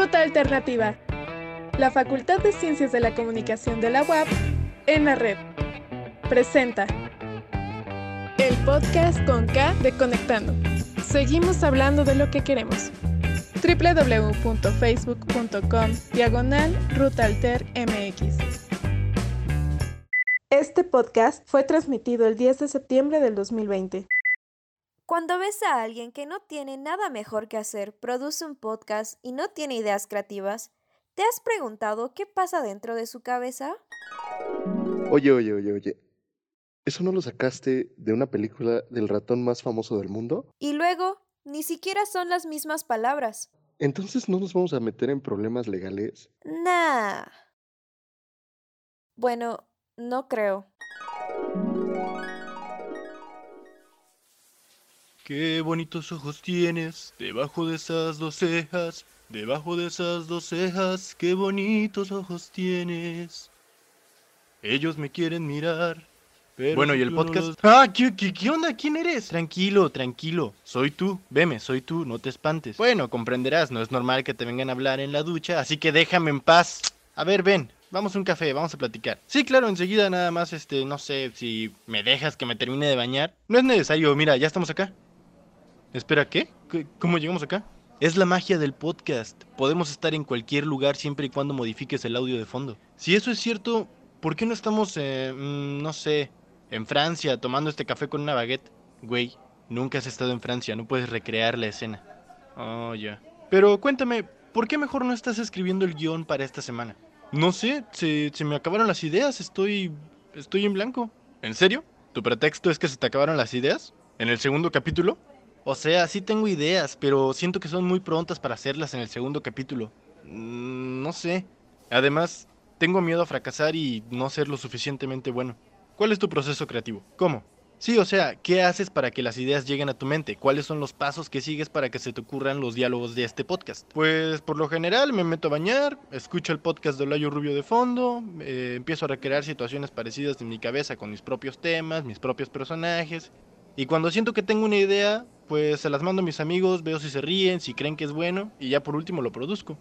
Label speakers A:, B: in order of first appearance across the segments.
A: Ruta Alternativa, la Facultad de Ciencias de la Comunicación de la UAP en la red. Presenta el podcast con K de Conectando. Seguimos hablando de lo que queremos www.facebook.com diagonal rutaltermx. Este podcast fue transmitido el 10 de septiembre del 2020.
B: Cuando ves a alguien que no tiene nada mejor que hacer, produce un podcast y no tiene ideas creativas, ¿te has preguntado qué pasa dentro de su cabeza?
C: Oye, oye, oye, oye. ¿Eso no lo sacaste de una película del ratón más famoso del mundo?
B: Y luego, ni siquiera son las mismas palabras.
C: Entonces no nos vamos a meter en problemas legales.
B: Nah. Bueno, no creo.
D: Qué bonitos ojos tienes, debajo de esas dos cejas, debajo de esas dos cejas, qué bonitos ojos tienes. Ellos me quieren mirar. Pero
E: Bueno, ¿y el podcast?
D: los-
E: Ah, ¿qué, qué, qué onda? ¿Quién eres? Tranquilo, tranquilo. Soy tú. Veme, soy tú, no te espantes. Bueno, comprenderás, no es normal que te vengan a hablar en la ducha, así que déjame en paz. A ver, ven, vamos a un café, vamos a platicar. Sí, claro, enseguida nada más, este, no sé, si me dejas que me termine de bañar. No es necesario, mira, ya estamos acá. Espera, ¿qué? ¿Qué- ¿Cómo llegamos acá? Es la magia del podcast. Podemos estar en cualquier lugar siempre y cuando modifiques el audio de fondo. Si eso es cierto, ¿por qué no estamos, eh, mm, no sé, en Francia tomando este café con una baguette? Güey, nunca has estado en Francia, no puedes recrear la escena. Oh, ya. Pero cuéntame, ¿por qué mejor no estás escribiendo el guion para esta semana? No sé, se, se me acabaron las ideas, estoy... estoy en blanco. ¿En serio? ¿Tu pretexto es que se te acabaron las ideas? ¿En el segundo capítulo? O sea, sí tengo ideas, pero siento que son muy prontas para hacerlas en el segundo capítulo. Mm, no sé. Además, tengo miedo a fracasar y no ser lo suficientemente bueno. ¿Cuál es tu proceso creativo? ¿Cómo? Sí, o sea, ¿qué haces para que las ideas lleguen a tu mente? ¿Cuáles son los pasos que sigues para que se te ocurran los diálogos de este podcast? Pues por lo general me meto a bañar, escucho el podcast de Olayo Rubio de fondo, eh, empiezo a recrear situaciones parecidas en mi cabeza con mis propios temas, mis propios personajes. Y cuando siento que tengo una idea, pues se las mando a mis amigos, veo si se ríen, si creen que es bueno, y ya por último lo produzco.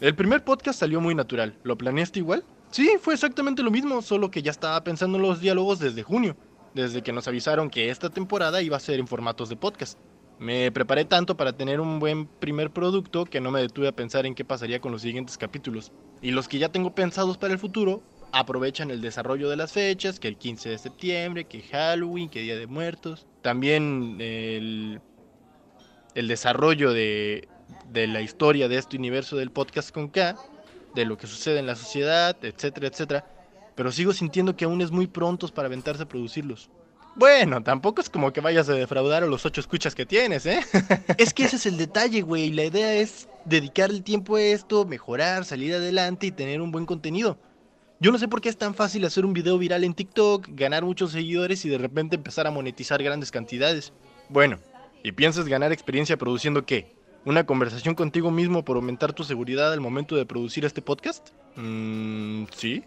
E: El primer podcast salió muy natural. ¿Lo planeaste igual? Sí, fue exactamente lo mismo, solo que ya estaba pensando en los diálogos desde junio, desde que nos avisaron que esta temporada iba a ser en formatos de podcast. Me preparé tanto para tener un buen primer producto que no me detuve a pensar en qué pasaría con los siguientes capítulos. Y los que ya tengo pensados para el futuro aprovechan el desarrollo de las fechas, que el 15 de septiembre, que Halloween, que Día de Muertos. También el, el desarrollo de, de la historia de este universo del podcast con K, de lo que sucede en la sociedad, etcétera, etcétera. Pero sigo sintiendo que aún es muy prontos para aventarse a producirlos. Bueno, tampoco es como que vayas a defraudar a los ocho escuchas que tienes, ¿eh? es que ese es el detalle, güey. La idea es dedicar el tiempo a esto, mejorar, salir adelante y tener un buen contenido. Yo no sé por qué es tan fácil hacer un video viral en TikTok, ganar muchos seguidores y de repente empezar a monetizar grandes cantidades. Bueno, ¿y piensas ganar experiencia produciendo qué? ¿Una conversación contigo mismo por aumentar tu seguridad al momento de producir este podcast? Mmm, sí.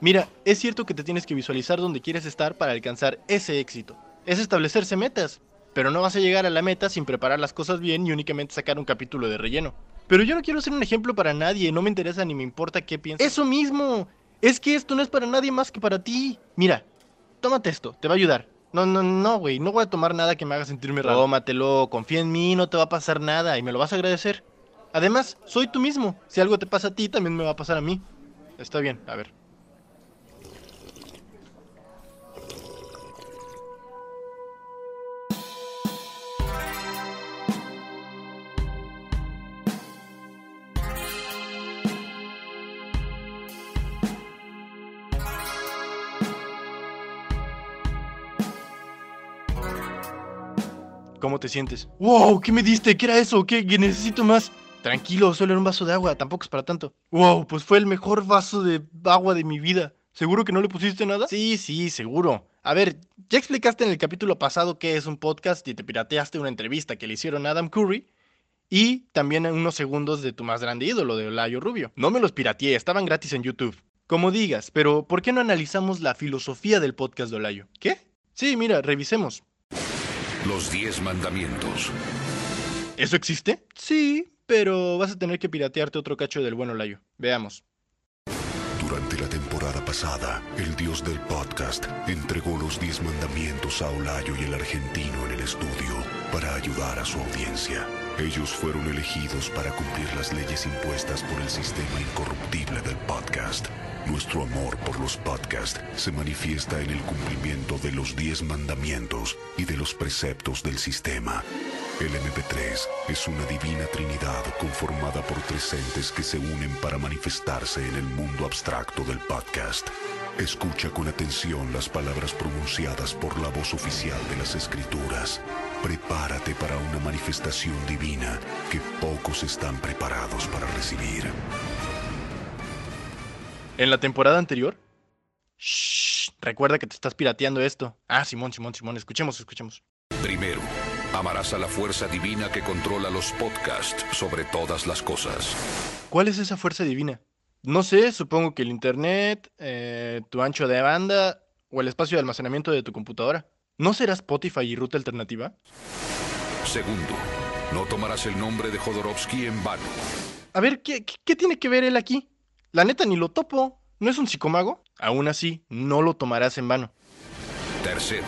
E: Mira, es cierto que te tienes que visualizar donde quieres estar para alcanzar ese éxito. Es establecerse metas, pero no vas a llegar a la meta sin preparar las cosas bien y únicamente sacar un capítulo de relleno. Pero yo no quiero ser un ejemplo para nadie, no me interesa ni me importa qué piensas. Eso mismo, es que esto no es para nadie más que para ti. Mira, tómate esto, te va a ayudar. No, no, no, güey, no voy a tomar nada que me haga sentirme raro. Tómatelo, confía en mí, no te va a pasar nada y me lo vas a agradecer. Además, soy tú mismo. Si algo te pasa a ti, también me va a pasar a mí. Está bien, a ver. ¿Cómo te sientes? ¡Wow! ¿Qué me diste? ¿Qué era eso? ¿Qué? ¿Qué necesito más? Tranquilo, solo era un vaso de agua, tampoco es para tanto. ¡Wow! Pues fue el mejor vaso de agua de mi vida. ¿Seguro que no le pusiste nada? Sí, sí, seguro. A ver, ya explicaste en el capítulo pasado qué es un podcast y te pirateaste una entrevista que le hicieron a Adam Curry. Y también unos segundos de tu más grande ídolo, de Olayo Rubio. No me los pirateé, estaban gratis en YouTube. Como digas, pero ¿por qué no analizamos la filosofía del podcast de Olayo? ¿Qué? Sí, mira, revisemos.
F: Los diez mandamientos.
E: ¿Eso existe? Sí, pero vas a tener que piratearte otro cacho del bueno Layo. Veamos.
F: Durante la temporada pasada, el dios del podcast entregó los 10 mandamientos a Olayo y el argentino en el estudio para ayudar a su audiencia. Ellos fueron elegidos para cumplir las leyes impuestas por el sistema incorruptible del podcast. Nuestro amor por los podcasts se manifiesta en el cumplimiento de los 10 mandamientos y de los preceptos del sistema. El MP3 es una divina trinidad conformada por tres entes que se unen para manifestarse en el mundo abstracto del podcast. Escucha con atención las palabras pronunciadas por la voz oficial de las escrituras. Prepárate para una manifestación divina que pocos están preparados para recibir.
E: En la temporada anterior. Shh, recuerda que te estás pirateando esto. Ah, Simón, Simón, Simón, escuchemos, escuchemos.
F: Primero, amarás a la fuerza divina que controla los podcasts sobre todas las cosas.
E: ¿Cuál es esa fuerza divina? No sé, supongo que el internet, eh, tu ancho de banda o el espacio de almacenamiento de tu computadora. ¿No será Spotify y ruta alternativa?
F: Segundo, no tomarás el nombre de Jodorowsky en vano.
E: A ver, ¿qué, qué- qué tiene que ver él aquí? La neta ni lo topo. ¿No es un psicomago? Aún así, no lo tomarás en vano.
F: Tercero,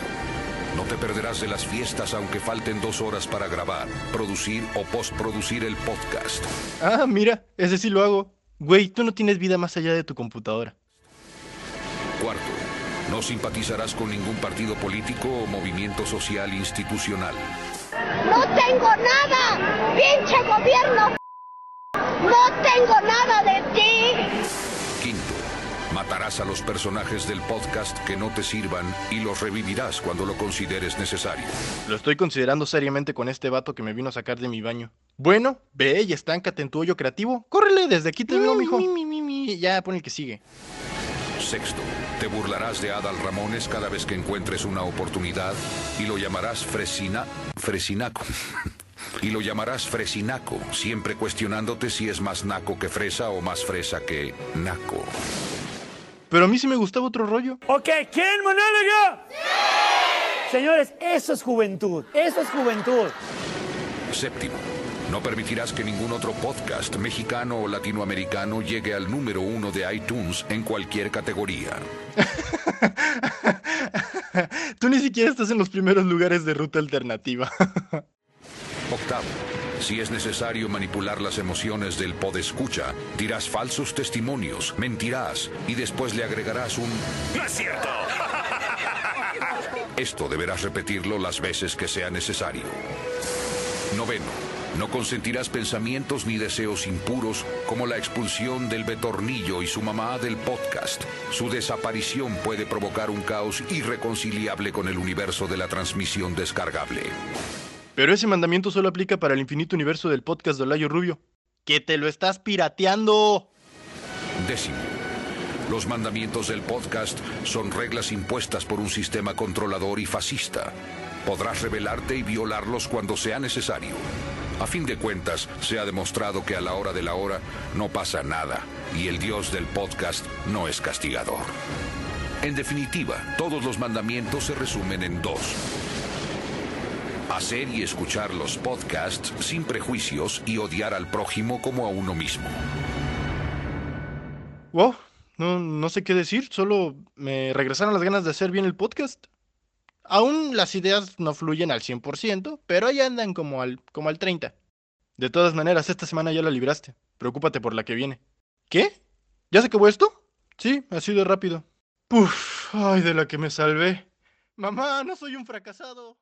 F: no te perderás de las fiestas aunque falten dos horas para grabar, producir o postproducir el podcast.
E: Ah, mira, ese sí lo hago. Güey, tú no tienes vida más allá de tu computadora.
F: Cuarto, no simpatizarás con ningún partido político o movimiento social institucional.
G: No tengo nada, pinche gobierno. No tengo nada
F: a los personajes del podcast que no te sirvan y los revivirás cuando lo consideres necesario.
E: Lo estoy considerando seriamente con este vato que me vino a sacar de mi baño. Bueno, ve y estáncate en tu hoyo creativo. Córrele, desde aquí te veo, mijo. Ya, pon el que sigue.
F: Sexto, te burlarás de Adal Ramones cada vez que encuentres una oportunidad y lo llamarás Fresina... Fresinaco. y lo llamarás Fresinaco, siempre cuestionándote si es más naco que fresa o más fresa que naco.
E: Pero a mí sí me gustaba otro rollo.
H: Ok, ¿quién monólogo? Señores, eso es juventud. Eso es juventud.
F: Séptimo, no permitirás que ningún otro podcast mexicano o latinoamericano llegue al número uno de iTunes en cualquier categoría.
E: Tú ni siquiera estás en los primeros lugares de ruta alternativa.
F: Octavo, si es necesario manipular las emociones del podescucha, dirás falsos testimonios, mentirás y después le agregarás un... ¡No es cierto! Esto deberás repetirlo las veces que sea necesario. Noveno, no consentirás pensamientos ni deseos impuros como la expulsión del Betornillo y su mamá del podcast. Su desaparición puede provocar un caos irreconciliable con el universo de la transmisión descargable.
E: Pero ese mandamiento solo aplica para el infinito universo del podcast de Olayo Rubio. ¡Que te lo estás pirateando!
F: Décimo. Los mandamientos del podcast son reglas impuestas por un sistema controlador y fascista. Podrás rebelarte y violarlos cuando sea necesario. A fin de cuentas, se ha demostrado que a la hora de la hora no pasa nada y el dios del podcast no es castigador. En definitiva, todos los mandamientos se resumen en dos. Hacer y escuchar los podcasts sin prejuicios y odiar al prójimo como a uno mismo.
E: Wow, no, no sé qué decir, solo me regresaron las ganas de hacer bien el podcast. Aún las ideas no fluyen al 100%, pero ahí andan como al, como al 30%. De todas maneras, esta semana ya la libraste. Preocúpate por la que viene. ¿Qué? ¿Ya se acabó esto? Sí, así de rápido. Puf, ay, de la que me salvé. Mamá, no soy un fracasado.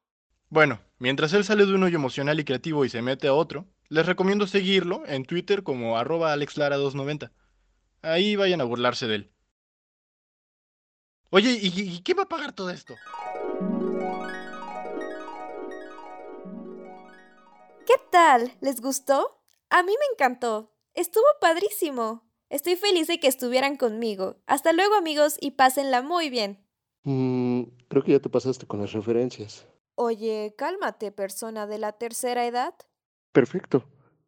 E: Bueno, mientras él sale de un hoyo emocional y creativo y se mete a otro, les recomiendo seguirlo en Twitter como arroba alexlara290. Ahí vayan a burlarse de él. Oye, ¿y, y quién va a pagar todo esto?
B: ¿Qué tal? ¿Les gustó? A mí me encantó. Estuvo padrísimo. Estoy feliz de que estuvieran conmigo. Hasta luego amigos y pásenla muy bien.
C: Mm, creo que ya te pasaste con las referencias.
B: Oye, cálmate, persona de la tercera edad.
C: Perfecto.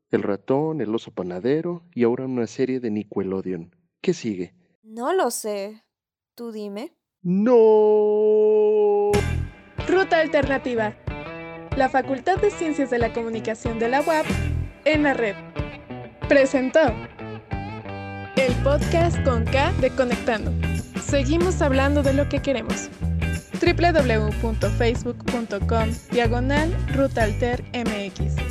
C: El ratón, el oso panadero y ahora una serie de Nickelodeon. ¿Qué sigue?
B: No lo sé. Tú dime.
C: ¡No!
A: Ruta Alternativa. La Facultad de Ciencias de la Comunicación de la UAP en la red. Presentó el podcast con K de Conectando. Seguimos hablando de lo que queremos www.facebook.com diagonal rutaltermx